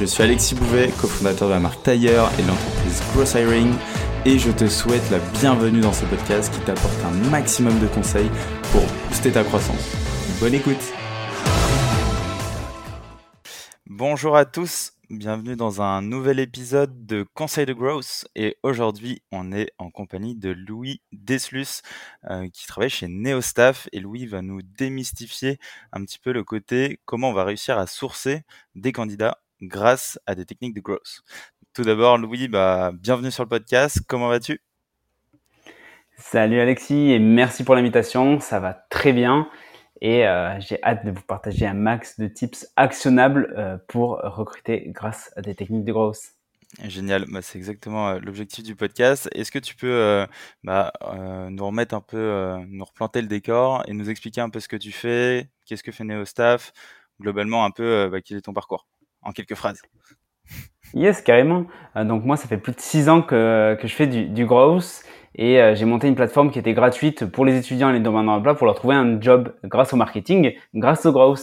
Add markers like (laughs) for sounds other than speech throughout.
Je suis Alexis Bouvet, cofondateur de la marque Tailleur et de l'entreprise Gross Hiring et je te souhaite la bienvenue dans ce podcast qui t'apporte un maximum de conseils pour booster ta croissance. Bonne écoute. Bonjour à tous, bienvenue dans un nouvel épisode de Conseil de Growth. Et aujourd'hui on est en compagnie de Louis Deslus euh, qui travaille chez Neostaff. Et Louis va nous démystifier un petit peu le côté comment on va réussir à sourcer des candidats grâce à des techniques de growth. Tout d'abord, Louis, bah, bienvenue sur le podcast. Comment vas-tu? Salut Alexis et merci pour l'invitation. Ça va très bien et euh, j'ai hâte de vous partager un max de tips actionnables euh, pour recruter grâce à des techniques de growth. Génial, bah, c'est exactement euh, l'objectif du podcast. Est-ce que tu peux bah, nous remettre un peu, nous replanter le décor et nous expliquer un peu ce que tu fais, qu'est-ce que fait NeoStaff, globalement un peu bah, quel est ton parcours? En quelques phrases Yes, carrément. Euh, donc moi, ça fait plus de six ans que, je fais du, du growth et euh, j'ai monté une plateforme qui était gratuite pour les étudiants et les demandeurs d'emploi pour leur trouver un job grâce au marketing, grâce au growth.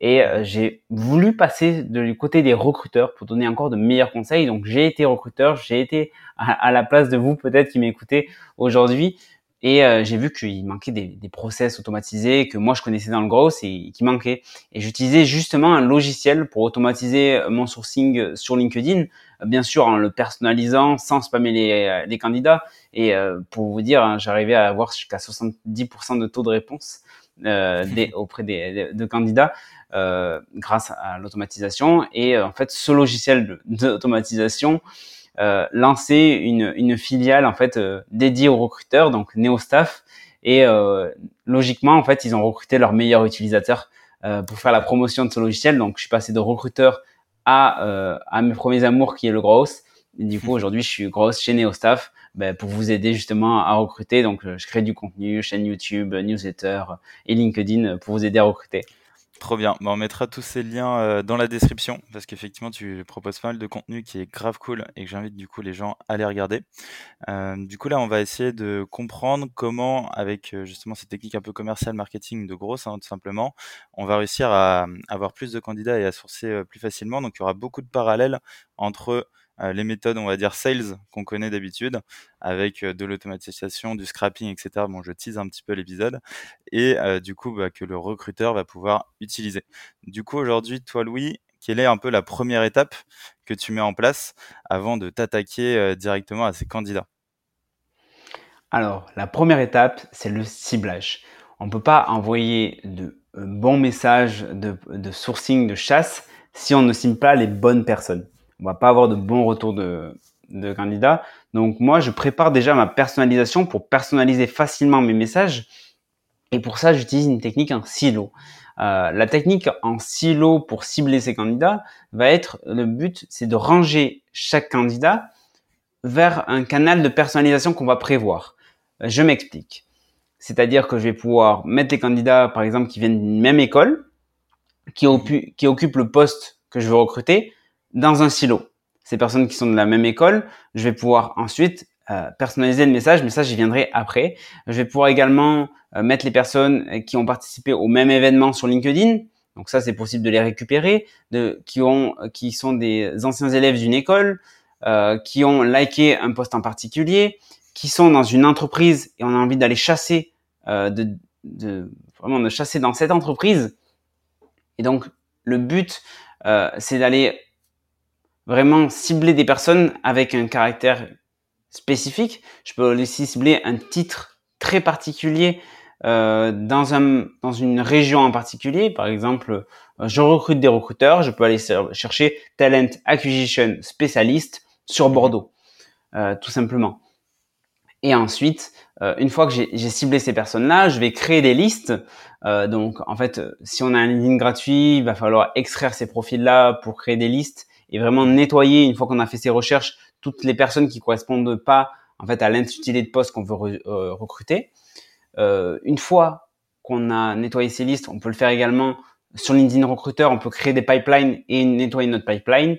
Et euh, j'ai voulu passer du côté des recruteurs pour donner encore de meilleurs conseils. Donc j'ai été recruteur, j'ai été à, la place de vous peut-être qui m'écoutez aujourd'hui et euh, j'ai vu qu'il manquait des, des, process automatisés que moi je connaissais dans le gros et qui manquaient. Et j'utilisais justement un logiciel pour automatiser mon sourcing sur LinkedIn, bien sûr en le personnalisant, sans spammer les, euh, les candidats. Et euh, pour vous dire, hein, j'arrivais à avoir jusqu'à 70% de taux de réponse euh, des, (laughs) auprès des, de candidats euh, grâce à l'automatisation. Et en fait, ce logiciel d'automatisation euh, lancé une, une, filiale en fait euh, dédiée aux recruteurs, donc NeoStaff. Et euh, logiquement, en fait, ils ont recruté leurs meilleurs utilisateurs pour faire la promotion de ce logiciel. Donc, je suis passé de recruteur à, à mes premiers amours qui est le Gross. Et du coup, (laughs) aujourd'hui, je suis Gross chez NeoStaff ben, pour vous aider justement à recruter. Donc, je crée du contenu, chaîne YouTube, newsletter et LinkedIn pour vous aider à recruter. Trop bien. Bah, on mettra tous ces liens euh, dans la description parce qu'effectivement, tu proposes pas mal de contenu qui est grave cool et que j'invite du coup les gens à les regarder. Euh, du coup, là, on va essayer de comprendre comment, avec euh, justement ces techniques un peu commerciales, marketing de gros, hein, tout simplement, on va réussir à, avoir plus de candidats et à sourcer plus facilement. Donc, il y aura beaucoup de parallèles entre les méthodes, on va dire, sales qu'on connaît d'habitude, avec euh, de l'automatisation, du scrapping, etc. Bon, je tease un petit peu l'épisode. Et euh, du coup, bah, que le recruteur va pouvoir utiliser. Du coup, aujourd'hui, toi, Louis, quelle est un peu la première étape que tu mets en place avant de t'attaquer directement à ces candidats? Alors, la première étape, c'est le ciblage. On ne peut pas envoyer de bons messages de, de sourcing, de chasse, si on ne cible pas les bonnes personnes on va pas avoir de bons retours de, candidats. Donc moi, je prépare déjà ma personnalisation pour personnaliser facilement mes messages. Et pour ça, j'utilise une technique en silo. Euh, la technique en silo pour cibler ces candidats va être, le but, c'est de ranger chaque candidat vers un canal de personnalisation qu'on va prévoir. Je m'explique. C'est-à-dire que je vais pouvoir mettre les candidats, par exemple, qui viennent d'une même école, qui, qui occupent le poste que je veux recruter, dans un silo. Ces personnes qui sont de la même école, je vais pouvoir ensuite euh, personnaliser le message, mais ça j'y viendrai après. Je vais pouvoir également euh, mettre les personnes euh, qui ont participé au même événement sur LinkedIn. Donc ça c'est possible de les récupérer, de, qui ont, qui sont des anciens élèves d'une école, euh, qui ont liké un post en particulier, qui sont dans une entreprise et on a envie d'aller chasser, de, de, vraiment de chasser dans cette entreprise. Et donc le but c'est d'aller vraiment cibler des personnes avec un caractère spécifique. Je peux aussi cibler un titre très particulier euh, dans, un, dans une région en particulier. Par exemple, euh, je recrute des recruteurs, je peux aller chercher Talent Acquisition Specialist sur Bordeaux, euh, tout simplement. Et ensuite, euh, une fois que j'ai ciblé ces personnes-là, je vais créer des listes. Euh, donc, en fait, si on a un LinkedIn gratuit, il va falloir extraire ces profils-là pour créer des listes et vraiment nettoyer une fois qu'on a fait ces recherches toutes les personnes qui correspondent pas en fait à l'intitulé de poste qu'on veut euh, recruter. Euh, une fois qu'on a nettoyé ces listes, on peut le faire également sur LinkedIn Recruteur. On peut créer des pipelines et nettoyer notre pipeline.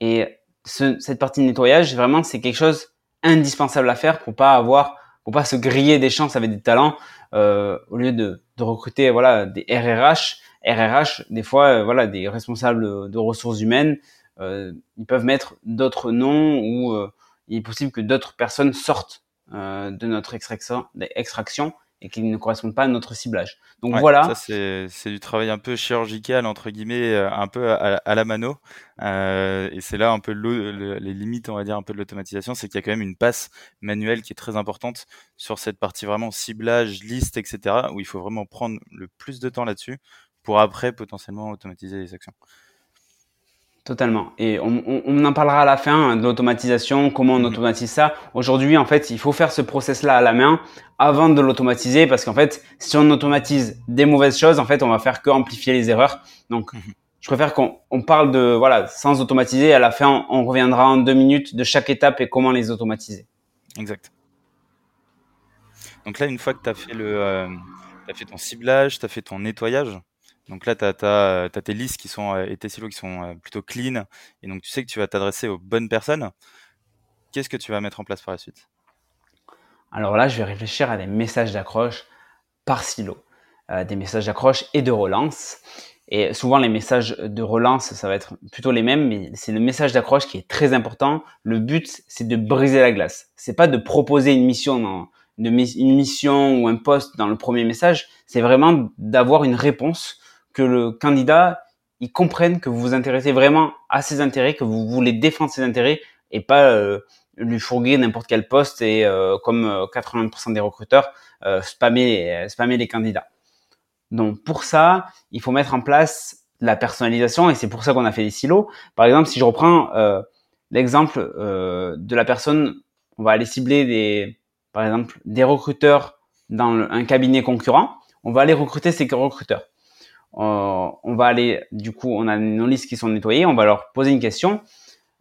Et cette partie de nettoyage, vraiment, c'est quelque chose indispensable à faire pour pas avoir, pour pas se griller des chances avec des talents euh, au lieu de, de, recruter voilà des RRH. RRH, des fois, euh, voilà, des responsables de ressources humaines, euh, ils peuvent mettre d'autres noms ou euh, il est possible que d'autres personnes sortent de notre extraction, extraction et qui ne correspondent pas à notre ciblage. Donc voilà. Ça, c'est du travail un peu chirurgical, entre guillemets, euh, un peu à, la mano. Euh, et c'est là un peu les limites, on va dire, un peu de l'automatisation, c'est qu'il y a quand même une passe manuelle qui est très importante sur cette partie vraiment ciblage, liste, etc., où il faut vraiment prendre le plus de temps là-dessus pour après potentiellement automatiser les actions. Totalement. Et on, on, en parlera à la fin hein, de l'automatisation, comment on mhm. automatise ça. Aujourd'hui, en fait, il faut faire ce process-là à la main avant de l'automatiser parce qu'en fait, si on automatise des mauvaises choses, en fait, on va faire que amplifier les erreurs. Donc, mhm. je préfère qu'on on parle de, voilà, sans automatiser. À la fin, on reviendra en deux minutes de chaque étape et comment les automatiser. Exact. Donc là, une fois que tu as fait le, euh, as fait ton ciblage, tu as fait ton nettoyage, donc là, tu as, tes listes qui sont, et tes silos qui sont plutôt clean. Et donc, tu sais que tu vas t'adresser aux bonnes personnes. Qu'est-ce que tu vas mettre en place par la suite? Alors là, je vais réfléchir à des messages d'accroche par silo. Euh, des messages d'accroche et de relance. Et souvent, les messages de relance, ça va être plutôt les mêmes, mais c'est le message d'accroche qui est très important. Le but, c'est de briser la glace. C'est pas de proposer une mission une mission ou un poste dans le premier message. C'est vraiment d'avoir une réponse que le candidat il comprenne que vous vous intéressez vraiment à ses intérêts, que vous voulez défendre ses intérêts et pas euh, lui fourguer n'importe quel poste et euh, comme 80% euh, des recruteurs spammer les candidats. Donc pour ça, il faut mettre en place la personnalisation et c'est pour ça qu'on a fait les silos. Par exemple, si je reprends l'exemple de la personne, on va aller cibler des par exemple des recruteurs dans un cabinet concurrent, on va aller recruter ces recruteurs on va aller, du coup, on a nos listes qui sont nettoyées, on va leur poser une question.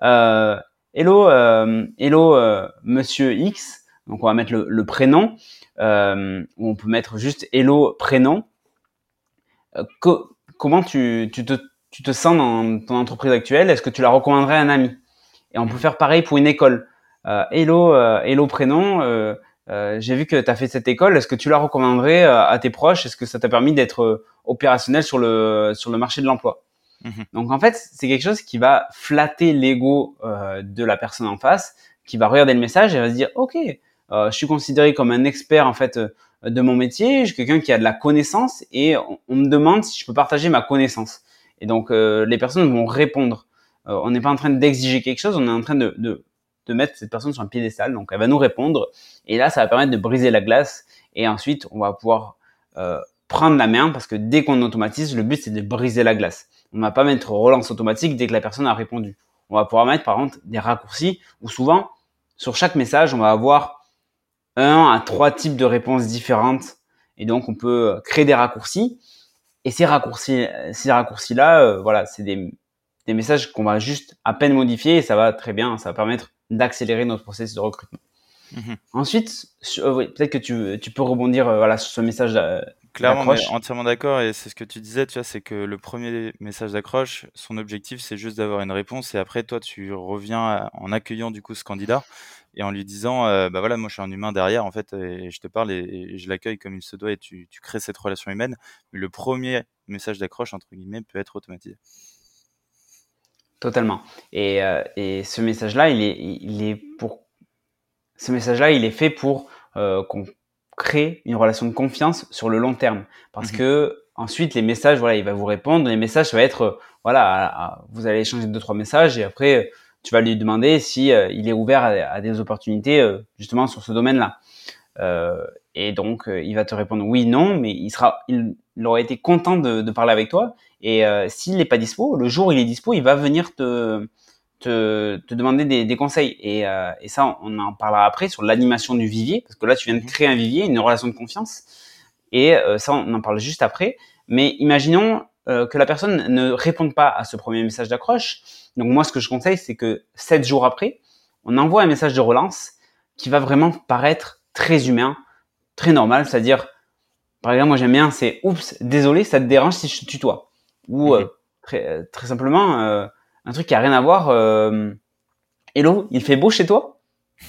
Euh, hello, euh, hello, euh, Monsieur X. Donc on va mettre le, prénom. ou on peut mettre juste hello prénom. comment tu, tu, te, tu te sens dans ton entreprise actuelle? Est-ce que tu la recommanderais à un ami? Et on peut faire pareil pour une école. hello, hello prénom. Euh, j'ai vu que tu as fait cette école. Est-ce que tu la recommanderais euh, à tes proches? Est-ce que ça t'a permis d'être euh, opérationnel sur le, sur le marché de l'emploi? Mhm. Donc en fait, c'est quelque chose qui va flatter l'ego de la personne en face, qui va regarder le message et va se dire, OK, je suis considéré comme un expert en fait de mon métier, je suis quelqu'un qui a de la connaissance et on, me demande si je peux partager ma connaissance. Et donc les personnes vont répondre. on n'est pas en train d'exiger quelque chose, on est en train de, de de mettre cette personne sur un piédestal. Donc, elle va nous répondre. Et là, ça va permettre de briser la glace. Et ensuite, on va pouvoir euh, prendre la main parce que dès qu'on automatise, le but, c'est de briser la glace. On ne va pas mettre relance automatique dès que la personne a répondu. On va pouvoir mettre, par exemple, des raccourcis où souvent, sur chaque message, on va avoir un à trois types de réponses différentes. Et donc, on peut créer des raccourcis. Et ces raccourcis, ces raccourcis-là, euh, voilà, c'est des, des messages qu'on va juste à peine modifier et ça va très bien. Ça va permettre d'accélérer notre processus de recrutement. Mhm. Ensuite, euh, peut-être que tu, tu, peux rebondir euh, voilà, sur ce message euh, Clairement, entièrement d'accord. Et c'est ce que tu disais, tu vois, c'est que le premier message d'accroche, son objectif, c'est juste d'avoir une réponse. Et après, toi, tu reviens en accueillant du coup ce candidat et en lui disant, bah voilà, moi, je suis un humain derrière, en fait, et je te parle et, je l'accueille comme il se doit et tu, tu crées cette relation humaine. Mais le premier message d'accroche, entre guillemets, peut être automatisé. Totalement. Et, euh, et ce message-là, il est, il est pour ce message-là, il est fait pour euh, qu'on crée une relation de confiance sur le long terme. Parce mhm. que ensuite, les messages, voilà, il va vous répondre. Les messages, ça va être, euh, voilà, vous allez échanger deux trois messages et après, tu vas lui demander si il est ouvert à, des opportunités justement sur ce domaine-là. Et donc, il va te répondre oui, non, mais il sera, il, il aurait été content de, de parler avec toi et euh, s'il n'est pas dispo, le jour où il est dispo, il va venir te, te, te demander des, des conseils. Et, euh, et, ça, on en parlera après sur l'animation du vivier, parce que là, tu viens de mhm. créer un vivier, une relation de confiance. Et euh, ça, on en parle juste après. Mais imaginons, euh, que la personne ne réponde pas à ce premier message d'accroche, donc moi ce que je conseille, c'est que sept jours après, on envoie un message de relance qui va vraiment paraître très humain, très normal, c'est-à-dire, par exemple, moi j'aime bien, c'est oups, désolé, ça te dérange si je te tutoie, ou euh, très, très simplement euh, un truc qui a rien à voir. Hello, il fait beau chez toi?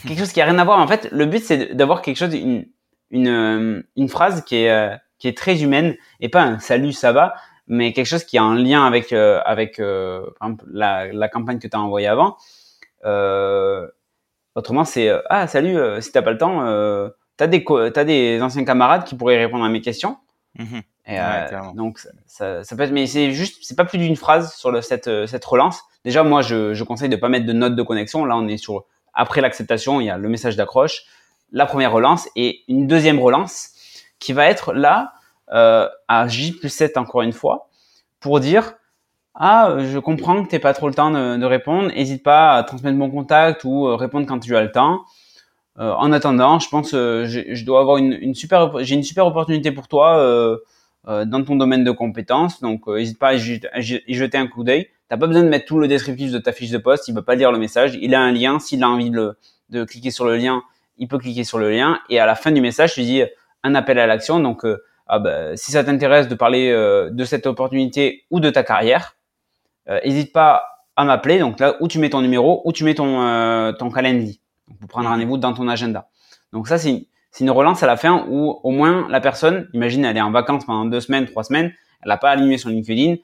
Quelque chose qui a rien à voir. En fait, le but c'est d'avoir quelque chose, une, une, une phrase qui est qui est très humaine et pas un salut ça va mais quelque chose qui a un lien avec euh, avec euh, par exemple, la, la campagne que tu as envoyée avant euh, autrement c'est euh, ah salut si t'as pas le temps t'as des t'as des anciens camarades qui pourraient répondre à mes questions. Mmh et, donc ça, ça, peut être mais c'est juste c'est pas plus d'une phrase sur le, cette cette relance. Déjà moi je, je conseille de pas mettre de note de connexion. Là on est sur après l'acceptation il y a le message d'accroche la première relance et une deuxième relance qui va être là euh, à J plus 7 encore une fois pour dire ah je comprends que t'es pas trop le temps de, de répondre, n'hésite pas à transmettre mon contact ou euh, répondre quand tu as le temps. Euh, en attendant, je pense euh, je dois avoir une, une super j'ai une super opportunité pour toi euh, dans ton domaine de compétences, donc n'hésite pas à y, jeter un coup d'œil. T'as pas besoin de mettre tout le descriptif de ta fiche de poste, il va pas lire le message, il a un lien, s'il a envie de, de cliquer sur le lien, il peut cliquer sur le lien et à la fin du message, je dis un appel à l'action. Donc, euh, ah bah, si ça t'intéresse de parler euh, de cette opportunité ou de ta carrière, n'hésite euh, pas à m'appeler. Donc là, où tu mets ton numéro, où tu mets ton, ton calendrier pour prendre rendez-vous dans ton agenda. Donc ça, c'est une relance à la fin où au moins la personne, imagine, elle est en vacances pendant deux semaines, trois semaines, elle n'a pas allumé son LinkedIn.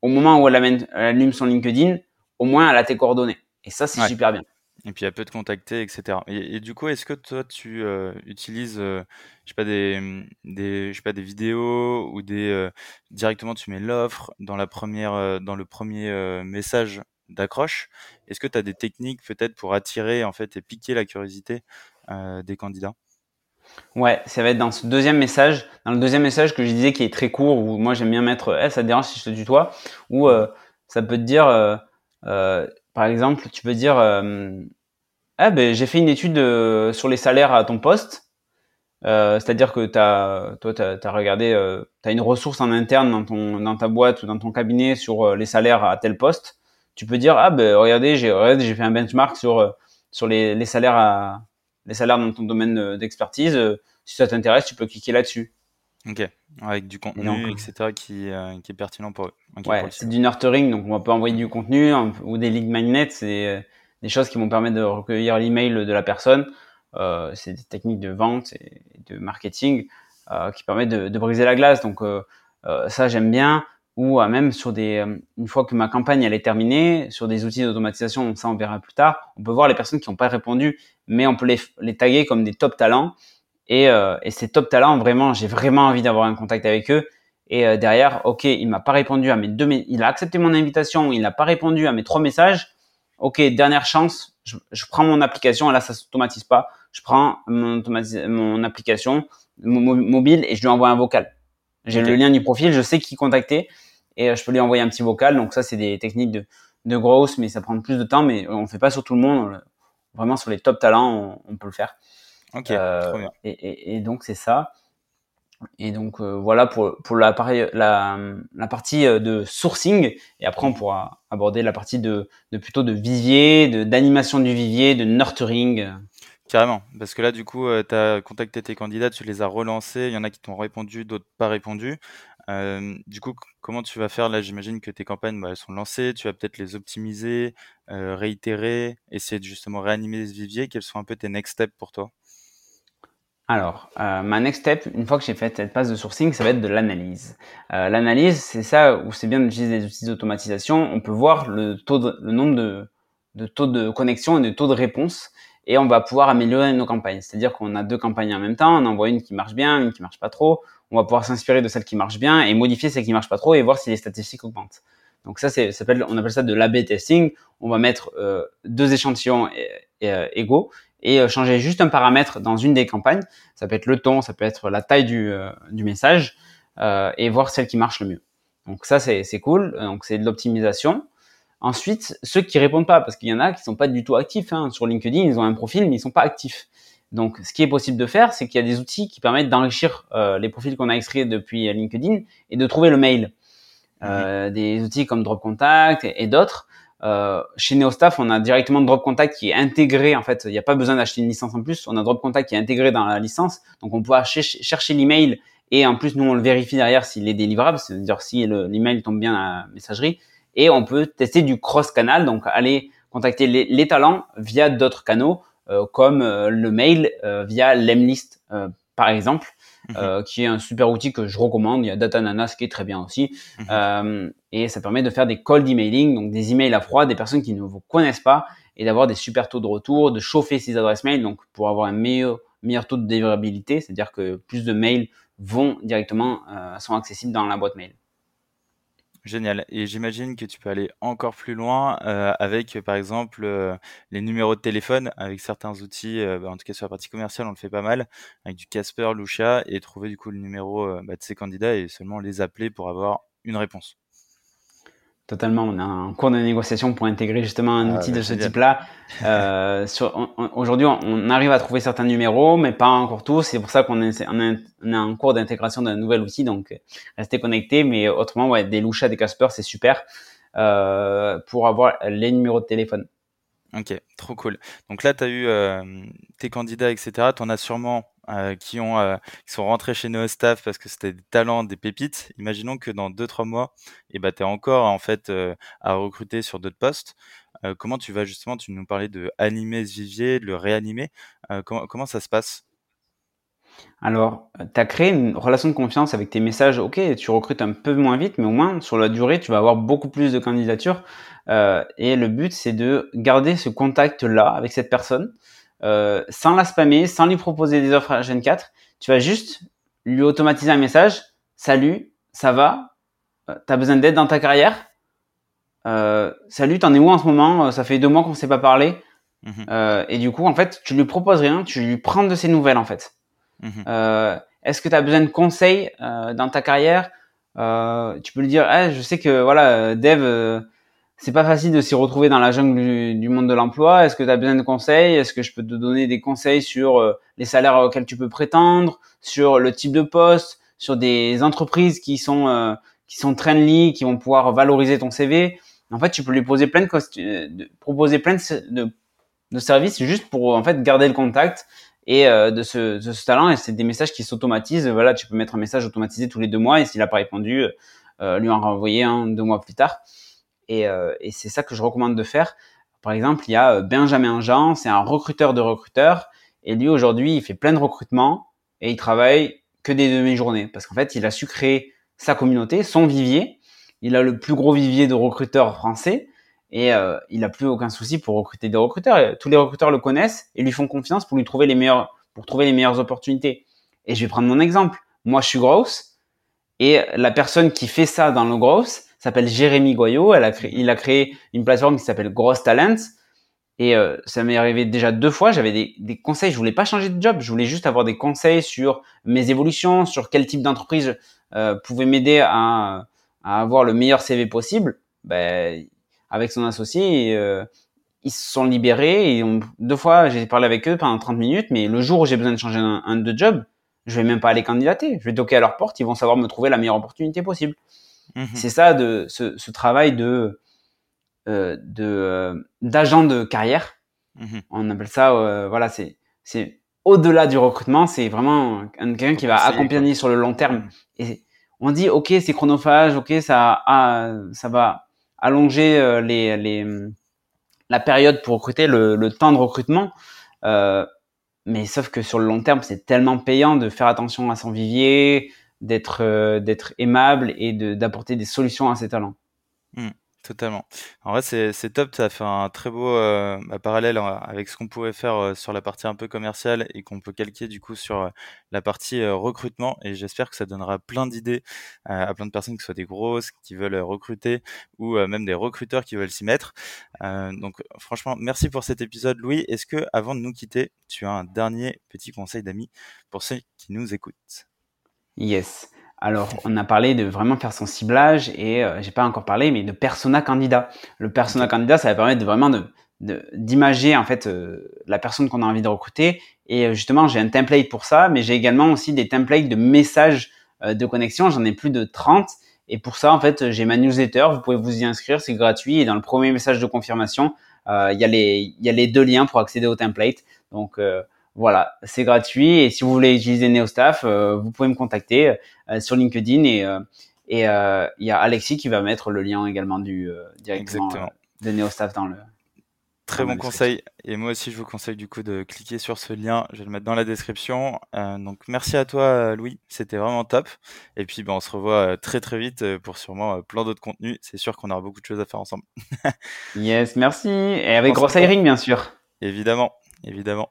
Au moment où elle, allume son LinkedIn, au moins elle a tes coordonnées. Et ça, c'est super bien. Et puis elle peut te contacter, etc. Et, du coup, est-ce que toi tu euh, utilises, euh, je sais pas des, des, je sais pas des vidéos ou des euh, directement tu mets l'offre dans la première, dans le premier message d'accroche. Est-ce que tu as des techniques peut-être pour attirer en fait et piquer la curiosité des candidats? Ouais, ça va être dans ce deuxième message, dans le deuxième message que je disais qui est très court où moi j'aime bien mettre, eh, ça te dérange si je te tutoie, ou ça peut te dire par exemple, tu peux dire euh, ah ben j'ai fait une étude euh, sur les salaires à ton poste. Euh, c'est-à-dire que as, toi, tu as, regardé, euh, tu as une ressource en interne dans, ton, dans ta boîte ou dans ton cabinet sur les salaires à tel poste. Tu peux dire, ah ben regardez, j'ai j'ai fait un benchmark sur, sur les, les, salaires à, les salaires dans ton domaine d'expertise. si ça t'intéresse, tu peux cliquer là-dessus. Ok, avec du contenu, etc., qui, euh, qui, est pertinent pour eux. ouais, c'est du nurturing, donc on peut envoyer du contenu ou des lead magnets, c'est euh, des choses qui vont permettre de recueillir l'email de la personne. Euh, c'est des techniques de vente et de marketing euh, qui permettent de, de, briser la glace. Donc euh, ça, j'aime bien. Ou même sur des, une fois que ma campagne elle est terminée, sur des outils d'automatisation, ça on verra plus tard, on peut voir les personnes qui n'ont pas répondu, mais on peut les, les taguer comme des top talents et, euh, et ces top talents, vraiment, j'ai vraiment envie d'avoir un contact avec eux. Et euh, derrière, ok, il m'a pas répondu à mes deux, il a accepté mon invitation, il n'a pas répondu à mes trois messages. Ok, dernière chance, je, prends mon application, là ça s'automatise pas. Je prends mon, mon application mobile et je lui envoie un vocal. J'ai le lien du profil, je sais qui contacter et euh, je peux lui envoyer un petit vocal. Donc ça, c'est des techniques de, de growth, mais ça prend plus de temps, mais on fait pas sur tout le monde. Vraiment sur les top talents, on, on peut le faire. Ok, euh, Et, et, et, donc c'est ça. Et donc euh, voilà pour, pour la, la, la, partie euh, de sourcing. Et après on pourra aborder la partie de, de plutôt de vivier, de d'animation du vivier, de nurturing. Carrément, parce que là, du coup, tu as contacté tes candidats, tu les as relancés, il y en a qui t'ont répondu, d'autres pas répondu. Euh, du coup, comment tu vas faire là? J'imagine que tes campagnes, bah, elles sont lancées, tu vas peut-être les optimiser, euh, réitérer, essayer de justement réanimer ce vivier. Quels sont un peu tes next steps pour toi? Alors, euh, ma next step, une fois que j'ai fait cette phase de sourcing, ça va être de l'analyse. Euh, l'analyse, c'est ça où c'est bien d'utiliser des outils d'automatisation. On peut voir le nombre de taux de connexion et de taux de réponse, et on va pouvoir améliorer nos campagnes. C'est-à-dire qu'on a deux campagnes en même temps, on envoie une qui marche bien, une qui marche pas trop. On va pouvoir s'inspirer de celle qui marche bien et modifier celle qui marche pas trop et voir si les statistiques augmentent. Donc ça, c'est, on appelle ça de l'A/B testing. On va mettre euh, deux échantillons égaux et euh, changer juste un paramètre dans une des campagnes. Ça peut être le ton, ça peut être la taille du, euh, du message euh, et voir celle qui marche le mieux. Donc ça, c'est cool. Donc c'est de l'optimisation. Ensuite, ceux qui répondent pas, parce qu'il y en a qui sont pas du tout actifs hein. sur LinkedIn, ils ont un profil mais ils sont pas actifs. Donc, ce qui est possible de faire, c'est qu'il y a des outils qui permettent d'enrichir les profils qu'on a extraits depuis LinkedIn et de trouver le mail. euh, des outils comme Drop Contact et, d'autres. Euh, chez NeoStaff, on a directement Drop Contact qui est intégré. En fait, il n'y a pas besoin d'acheter une licence en plus. On a Drop Contact qui est intégré dans la licence. Donc, on peut chercher l'email et en plus, nous, on le vérifie derrière s'il est délivrable, c'est-à-dire si l'email tombe bien à la messagerie. Et on peut tester du cross-canal, donc aller contacter les, talents via d'autres canaux, euh, comme euh, le mail via l'Emlist, par exemple. Euh, qui est un super outil que je recommande. Il y a Datananas qui est très bien aussi. Euh, et ça permet de faire des calls d'emailing, donc des emails à froid, des personnes qui ne vous connaissent pas, et d'avoir des super taux de retour, de chauffer ses adresses mail, donc pour avoir un meilleur, meilleur taux de délivrabilité, c'est-à-dire que plus de mails vont directement, euh, sont accessibles dans la boîte mail. Génial. Et j'imagine que tu peux aller encore plus loin euh, avec, par exemple, euh, les numéros de téléphone, avec certains outils, euh, bah, en tout cas sur la partie commerciale, on le fait pas mal, avec du Casper, Lucia, et trouver du coup le numéro bah, de ces candidats et seulement les appeler pour avoir une réponse. Totalement. On a un cours de négociation pour intégrer justement un ah, outil bah, de ce type-là. Euh, (laughs) Aujourd'hui, on, arrive à trouver certains numéros, mais pas encore tous. C'est pour ça qu'on a, on un cours d'intégration d'un nouvel outil. Donc, restez connectés. Mais autrement, ouais, des Lucha, des Casper, c'est super euh, pour avoir les numéros de téléphone. Ok, trop cool. Donc là, tu as eu euh, tes candidats, etc. Tu en as sûrement euh, qui, ont, euh, qui sont rentrés chez Neostaff parce que c'était des talents, des pépites. Imaginons que dans 2-3 mois, et eh ben, tu es encore en fait à recruter sur d'autres postes. comment tu vas justement, tu nous parlais de animer ce vivier, de le réanimer. comment, comment ça se passe? Alors, tu as créé une relation de confiance avec tes messages. Ok, tu recrutes un peu moins vite, mais au moins, sur la durée, tu vas avoir beaucoup plus de candidatures. Euh, et le but, c'est de garder ce contact-là avec cette personne, euh, sans la spammer, sans lui proposer des offres à Gen 4. Tu vas juste lui automatiser un message. Salut, ça va? Euh, T'as besoin d'aide dans ta carrière? Euh, Salut, t'en es où en ce moment? Ça fait deux mois qu'on s'est pas parlé. Mhm. Euh, et du coup, en fait, tu lui proposes rien, tu lui prends de ses nouvelles, en fait. Mhm. Euh, Est-ce que tu as besoin de conseils euh, dans ta carrière? Euh, Tu peux lui dire, ah, je sais que voilà, Dev, c'est pas facile de s'y retrouver dans la jungle du, monde de l'emploi. Est-ce que tu as besoin de conseils? Est-ce que je peux te donner des conseils sur les salaires auxquels tu peux prétendre, sur le type de poste, sur des entreprises qui sont qui sont qui vont pouvoir valoriser ton CV En fait, tu peux lui poser plein de, proposer plein de, de services juste pour en fait garder le contact et euh, de, ce, de ce talent. Et c'est des messages qui s'automatisent. Voilà, tu peux mettre un message automatisé tous les deux mois et s'il n'a pas répondu, euh, lui en renvoyer un deux mois plus tard. Et, euh, et c'est ça que je recommande de faire. Par exemple, il y a Benjamin Jean, c'est un recruteur de recruteurs. Et lui, aujourd'hui, il fait plein de recrutements et il travaille que des demi-journées. Parce qu'en fait, il a su créer sa communauté, son vivier. Il a le plus gros vivier de recruteurs français et euh, il n'a plus aucun souci pour recruter des recruteurs. Tous les recruteurs le connaissent et lui font confiance pour lui trouver les pour trouver les meilleures opportunités. Et je vais prendre mon exemple. Moi, je suis grosse et la personne qui fait ça dans le gross s'appelle Jérémy Goyot. Il a créé une plateforme qui s'appelle Gross Talents. Et euh, ça m'est arrivé déjà deux fois. J'avais des, conseils. Je voulais pas changer de job. Je voulais juste avoir des conseils sur mes évolutions, sur quel type d'entreprise euh, pouvait m'aider à, à, avoir le meilleur CV possible. Ben, avec son associé. Euh, ils se sont libérés et deux fois j'ai parlé avec eux pendant 30 minutes, mais le jour où j'ai besoin de changer un, de job, je vais même pas aller candidater. Je vais toquer à leur porte, ils vont savoir me trouver la meilleure opportunité possible. Mhm. C'est ça de ce, ce travail de euh, de euh, d'agent de carrière. Mhm. On appelle ça euh, voilà c'est c'est au-delà du recrutement, c'est vraiment quelqu'un qui va accompagner sur le long terme. Mhm. Et on dit ok c'est chronophage, ok ça ah, ça va allonger les, les, la période pour recruter, le, le temps de recrutement. Euh, mais sauf que sur le long terme, c'est tellement payant de faire attention à son vivier, d'être euh, d'être aimable et d'apporter des solutions à ses talents. Mmh. Totalement. En vrai, c'est top. Ça fait un très beau euh, bah, parallèle hein, avec ce qu'on pourrait faire euh, sur la partie un peu commerciale et qu'on peut calquer du coup sur la partie recrutement. Et j'espère que ça donnera plein d'idées à plein de personnes, qui soient des grosses, qui veulent recruter ou même des recruteurs qui veulent s'y mettre. donc, franchement, merci pour cet épisode, Louis. Est-ce que, avant de nous quitter, tu as un dernier petit conseil d'amis pour ceux qui nous écoutent? Yes. Alors, on a parlé de vraiment faire son ciblage et euh, j'ai pas encore parlé, mais de persona candidat. Le persona candidat, ça va permettre de vraiment de d'imager en fait euh, la personne qu'on a envie de recruter. Et euh, justement, j'ai un template pour ça, mais j'ai également aussi des templates de messages de connexion. J'en ai plus de 30 Et pour ça, en fait, j'ai ma newsletter. Vous pouvez vous y inscrire, c'est gratuit. Et dans le premier message de confirmation, il y, a les, y a les deux liens pour accéder au template. Donc voilà, c'est gratuit. Et si vous voulez utiliser NeoStaff, vous pouvez me contacter sur LinkedIn et et il y a Alexis qui va mettre le lien également du directement de NeoStaff dans le Très bon conseil. Et moi aussi, je vous conseille du coup de cliquer sur ce lien. Je vais le mettre dans la description. Euh, donc, merci à toi, Louis. C'était vraiment top. Et puis, ben, on se revoit euh, très très vite euh, pour sûrement plein d'autres contenus. C'est sûr qu'on aura beaucoup de choses à faire ensemble. (laughs) yes, merci. Et avec Gross Hiring, bien sûr. Évidemment, évidemment.